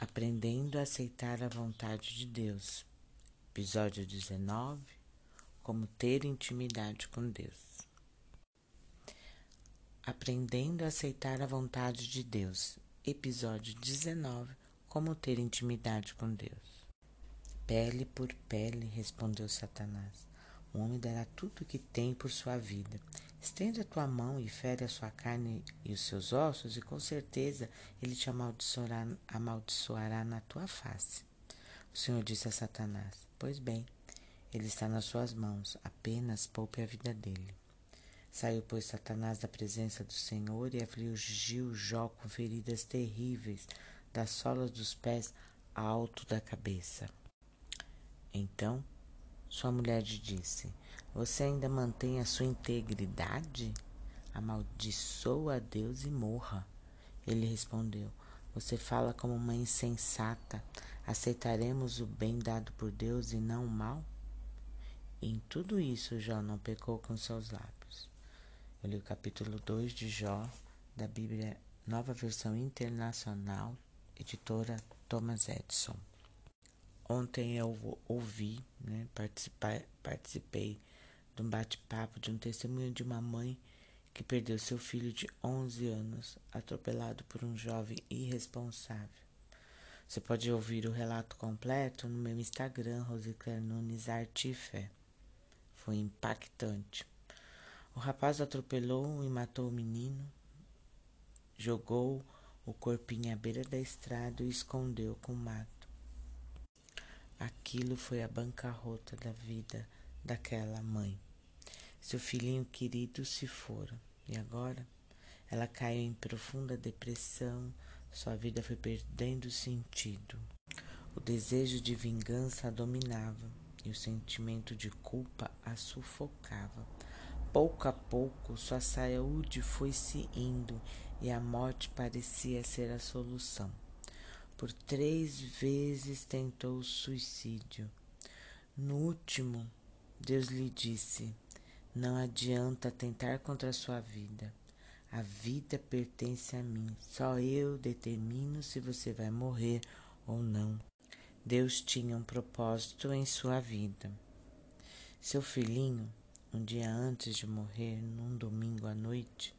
Aprendendo a aceitar a vontade de Deus. Episódio 19 Como ter intimidade com Deus. Aprendendo a aceitar a vontade de Deus. Episódio 19 Como ter intimidade com Deus. Pele por pele, respondeu Satanás. O homem dará tudo o que tem por sua vida. Estende a tua mão e fere a sua carne e os seus ossos, e com certeza ele te amaldiçoará, amaldiçoará na tua face. O Senhor disse a Satanás: Pois bem, ele está nas suas mãos, apenas poupe a vida dele. Saiu, pois, Satanás da presença do Senhor e afligiu Jó com feridas terríveis, das solas dos pés alto da cabeça. Então sua mulher lhe disse: Você ainda mantém a sua integridade? Amaldiçoa a Deus e morra. Ele respondeu: Você fala como uma insensata. Aceitaremos o bem dado por Deus e não o mal? em tudo isso, Jó não pecou com seus lábios. Eu li o capítulo 2 de Jó, da Bíblia Nova Versão Internacional, editora Thomas Edison. Ontem eu ouvi, né, participei, participei de um bate-papo de um testemunho de uma mãe que perdeu seu filho de 11 anos, atropelado por um jovem irresponsável. Você pode ouvir o relato completo no meu Instagram, Rosicler Nunes Artifé. Foi impactante. O rapaz atropelou e matou o menino, jogou o corpinho à beira da estrada e escondeu com mato. Aquilo foi a bancarrota da vida daquela mãe. Seu filhinho querido se fora e agora ela caiu em profunda depressão, sua vida foi perdendo sentido. O desejo de vingança a dominava e o sentimento de culpa a sufocava. Pouco a pouco, sua saúde foi se indo e a morte parecia ser a solução. Por três vezes tentou suicídio. No último, Deus lhe disse: Não adianta tentar contra a sua vida. A vida pertence a mim. Só eu determino se você vai morrer ou não. Deus tinha um propósito em sua vida. Seu filhinho, um dia antes de morrer, num domingo à noite,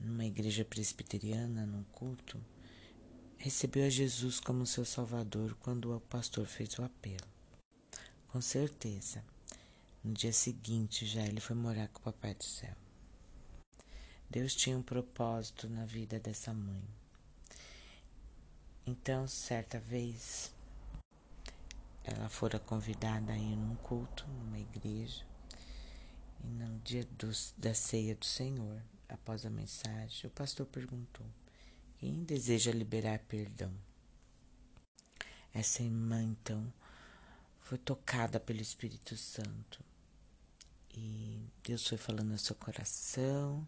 numa igreja presbiteriana, num culto, recebeu a Jesus como seu Salvador quando o pastor fez o apelo. Com certeza, no dia seguinte já ele foi morar com o Papai do Céu. Deus tinha um propósito na vida dessa mãe. Então, certa vez, ela fora convidada a ir num culto, numa igreja, e no dia do, da ceia do Senhor, após a mensagem, o pastor perguntou: quem deseja liberar perdão? Essa irmã, então, foi tocada pelo Espírito Santo. E Deus foi falando no seu coração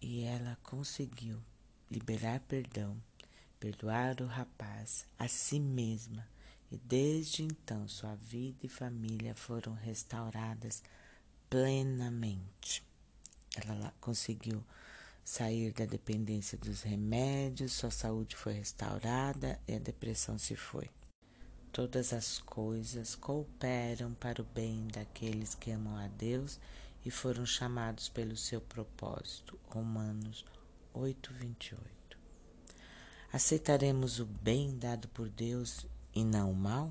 e ela conseguiu liberar perdão, perdoar o rapaz, a si mesma. E desde então sua vida e família foram restauradas plenamente. Ela conseguiu sair da dependência dos remédios, sua saúde foi restaurada e a depressão se foi. Todas as coisas cooperam para o bem daqueles que amam a Deus e foram chamados pelo seu propósito. Romanos 8:28. Aceitaremos o bem dado por Deus e não o mal?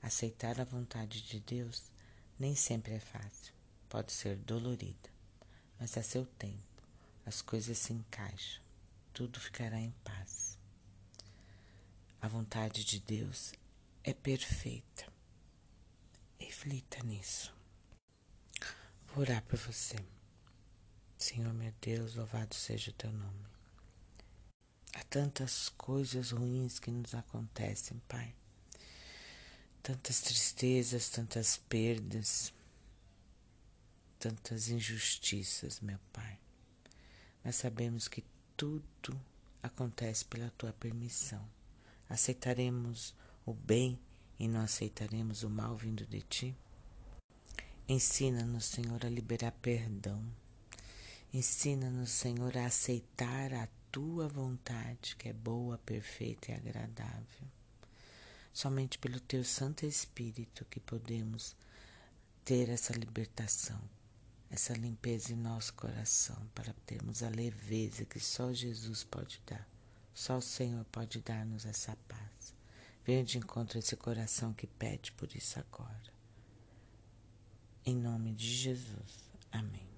Aceitar a vontade de Deus nem sempre é fácil, pode ser dolorida, mas a seu tempo as coisas se encaixam, tudo ficará em paz. A vontade de Deus é perfeita. Reflita nisso. Vou orar por você. Senhor meu Deus, louvado seja o teu nome. Há tantas coisas ruins que nos acontecem, Pai. Tantas tristezas, tantas perdas, tantas injustiças, meu Pai mas sabemos que tudo acontece pela tua permissão. Aceitaremos o bem e não aceitaremos o mal vindo de ti? Ensina-nos, Senhor, a liberar perdão. Ensina-nos, Senhor, a aceitar a tua vontade, que é boa, perfeita e agradável. Somente pelo teu Santo Espírito que podemos ter essa libertação, essa limpeza em nosso coração, para termos a leveza que só Jesus pode dar. Só o Senhor pode dar-nos essa paz. Venha de encontro a esse coração que pede por isso agora. Em nome de Jesus. Amém.